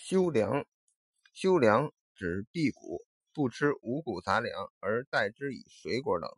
修粮，修粮指辟谷，不吃五谷杂粮，而代之以水果等。